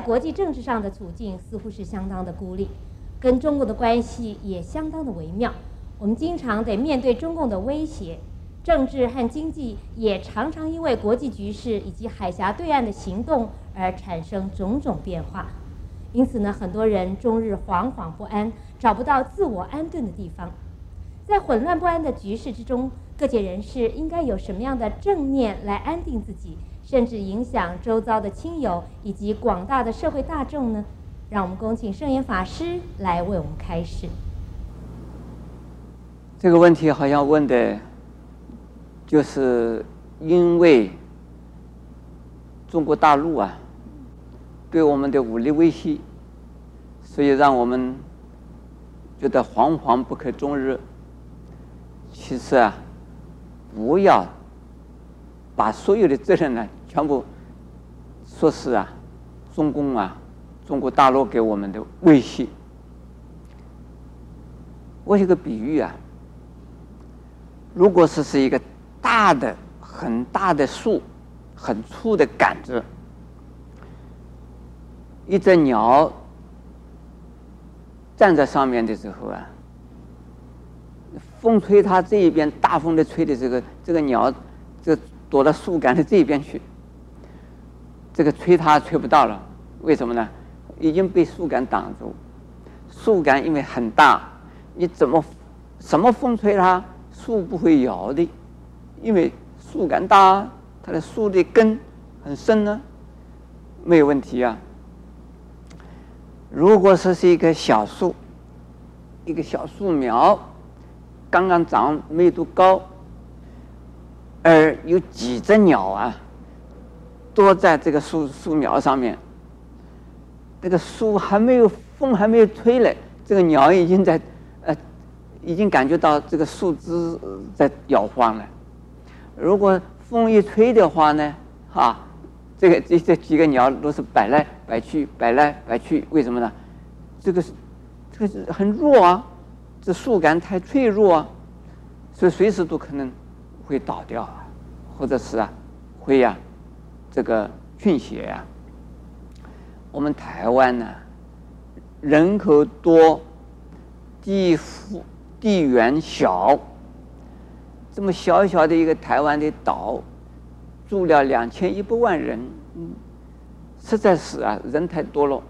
在国际政治上的处境似乎是相当的孤立，跟中国的关系也相当的微妙。我们经常得面对中共的威胁，政治和经济也常常因为国际局势以及海峡对岸的行动而产生种种变化。因此呢，很多人终日惶惶不安，找不到自我安顿的地方。在混乱不安的局势之中，各界人士应该有什么样的正念来安定自己，甚至影响周遭的亲友以及广大的社会大众呢？让我们恭请圣严法师来为我们开示。这个问题好像问的，就是因为中国大陆啊，对我们的武力威胁，所以让我们觉得惶惶不可终日。其实啊，不要把所有的责任呢，全部说是啊，中共啊，中国大陆给我们的威胁。我有个比喻啊，如果是是一个大的、很大的树，很粗的杆子，一只鸟站在上面的时候啊。风吹它这一边，大风的吹的这个这个鸟，就躲到树干的这一边去。这个吹它吹不到了，为什么呢？已经被树干挡住。树干因为很大，你怎么什么风吹它，树不会摇的，因为树干大，它的树的根很深呢，没有问题啊。如果说是一棵小树，一个小树苗。刚刚长没多高，而有几只鸟啊，躲在这个树树苗上面。这个树还没有风还没有吹来，这个鸟已经在呃，已经感觉到这个树枝在摇晃了。如果风一吹的话呢，哈，这个这这几个鸟都是摆来摆去，摆来摆去，为什么呢？这个这个很弱啊。这树干太脆弱啊，所以随时都可能会倒掉啊，或者是啊，会呀、这个倾斜呀。我们台湾呢，人口多，地富地缘小，这么小小的一个台湾的岛，住了两千一百万人，实在是啊，人太多了，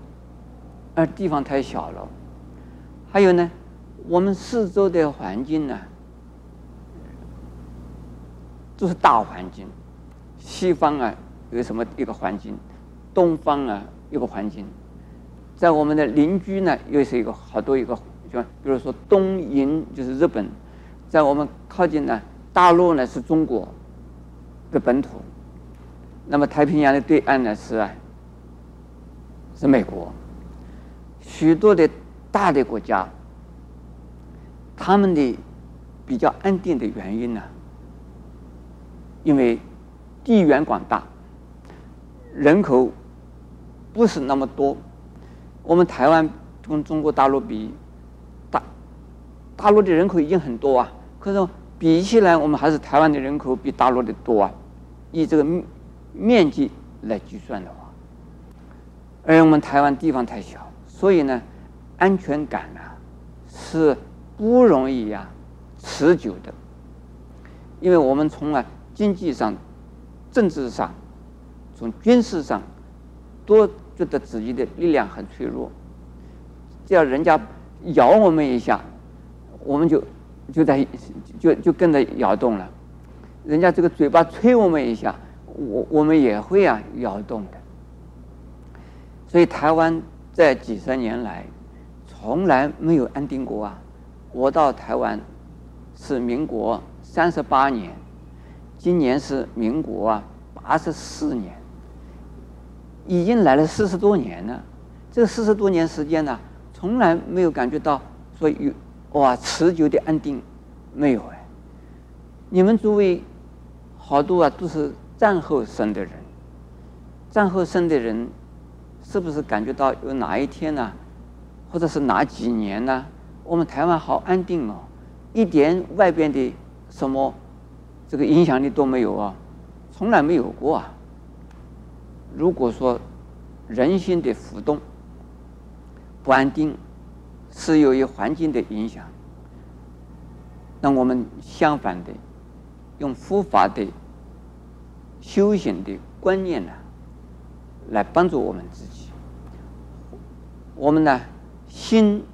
而地方太小了，还有呢。我们四周的环境呢，都是大环境。西方啊，有什么一个环境？东方啊，一个环境。在我们的邻居呢，又是一个好多一个，就比如说东瀛就是日本，在我们靠近呢，大陆呢是中国的本土。那么太平洋的对岸呢是，是美国。许多的大的国家。他们的比较安定的原因呢，因为地缘广大，人口不是那么多。我们台湾跟中国大陆比，大大陆的人口已经很多啊，可是比起来，我们还是台湾的人口比大陆的多啊。以这个面积来计算的话，而我们台湾地方太小，所以呢，安全感呢是。不容易呀、持久的，因为我们从啊经济上、政治上、从军事上，都觉得自己的力量很脆弱。只要人家咬我们一下，我们就就在就就跟着摇动了。人家这个嘴巴吹我们一下，我我们也会啊摇动的。所以台湾在几十年来从来没有安定过啊。我到台湾是民国三十八年，今年是民国啊八十四年，已经来了四十多年了。这四十多年时间呢，从来没有感觉到说有哇持久的安定，没有哎。你们诸位好多啊都是战后生的人，战后生的人是不是感觉到有哪一天呢，或者是哪几年呢？我们台湾好安定哦，一点外边的什么这个影响力都没有啊，从来没有过啊。如果说人心的浮动不安定，是由于环境的影响。那我们相反的，用佛法的修行的观念呢，来帮助我们自己。我们呢，心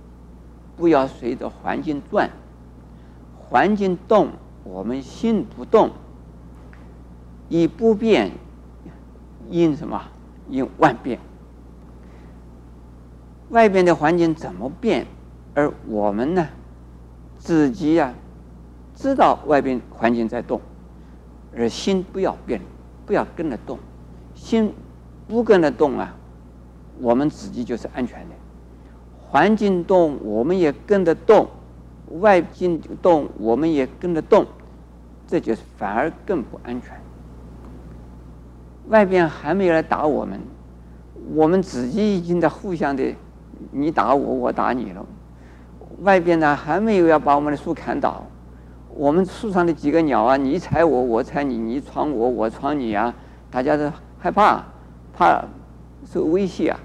不要随着环境转，环境动，我们心不动。以不变应什么？应万变。外边的环境怎么变，而我们呢，自己呀、啊，知道外边环境在动，而心不要变，不要跟着动。心不跟着动啊，我们自己就是安全的。环境动，我们也跟着动；外境动，我们也跟着动，这就是反而更不安全。外边还没有来打我们，我们自己已经在互相的，你打我，我打你了。外边呢还没有要把我们的树砍倒，我们树上的几个鸟啊，你踩我，我踩你，你闯我，我闯你啊，大家都害怕，怕受威胁啊。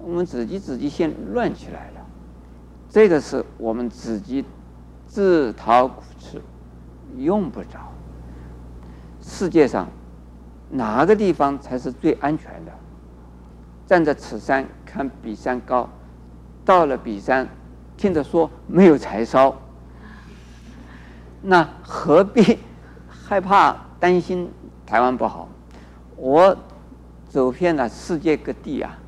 我们自己自己先乱起来了，这个是我们自己自讨苦吃，用不着。世界上。哪个地方才是最安全的？站在此山看彼山高，到了彼山，听着说没有柴烧，那何必害怕担心台湾不好？我走遍了世界各地啊，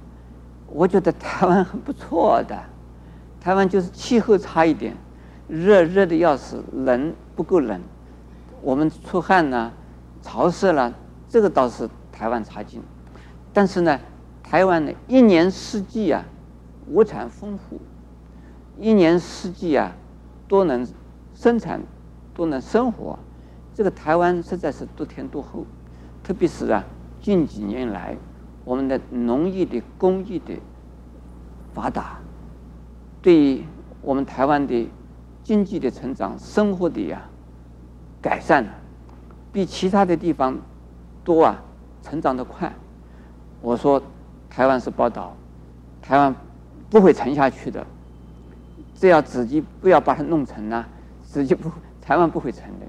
我觉得台湾很不错的。台湾就是气候差一点，热热的要死，冷不够冷，我们出汗呢，潮湿了。这个倒是台湾差劲，但是呢，台湾呢一年四季啊，物产丰富，一年四季啊都能生产，都能生活，这个台湾实在是得天独厚，特别是啊近几年来，我们的农业的工艺的发达，对于我们台湾的经济的成长、生活的呀改善，比其他的地方。多啊，成长的快。我说台湾是宝岛，台湾不会沉下去的，只要自己不要把它弄沉啊，自己不，台湾不会沉的。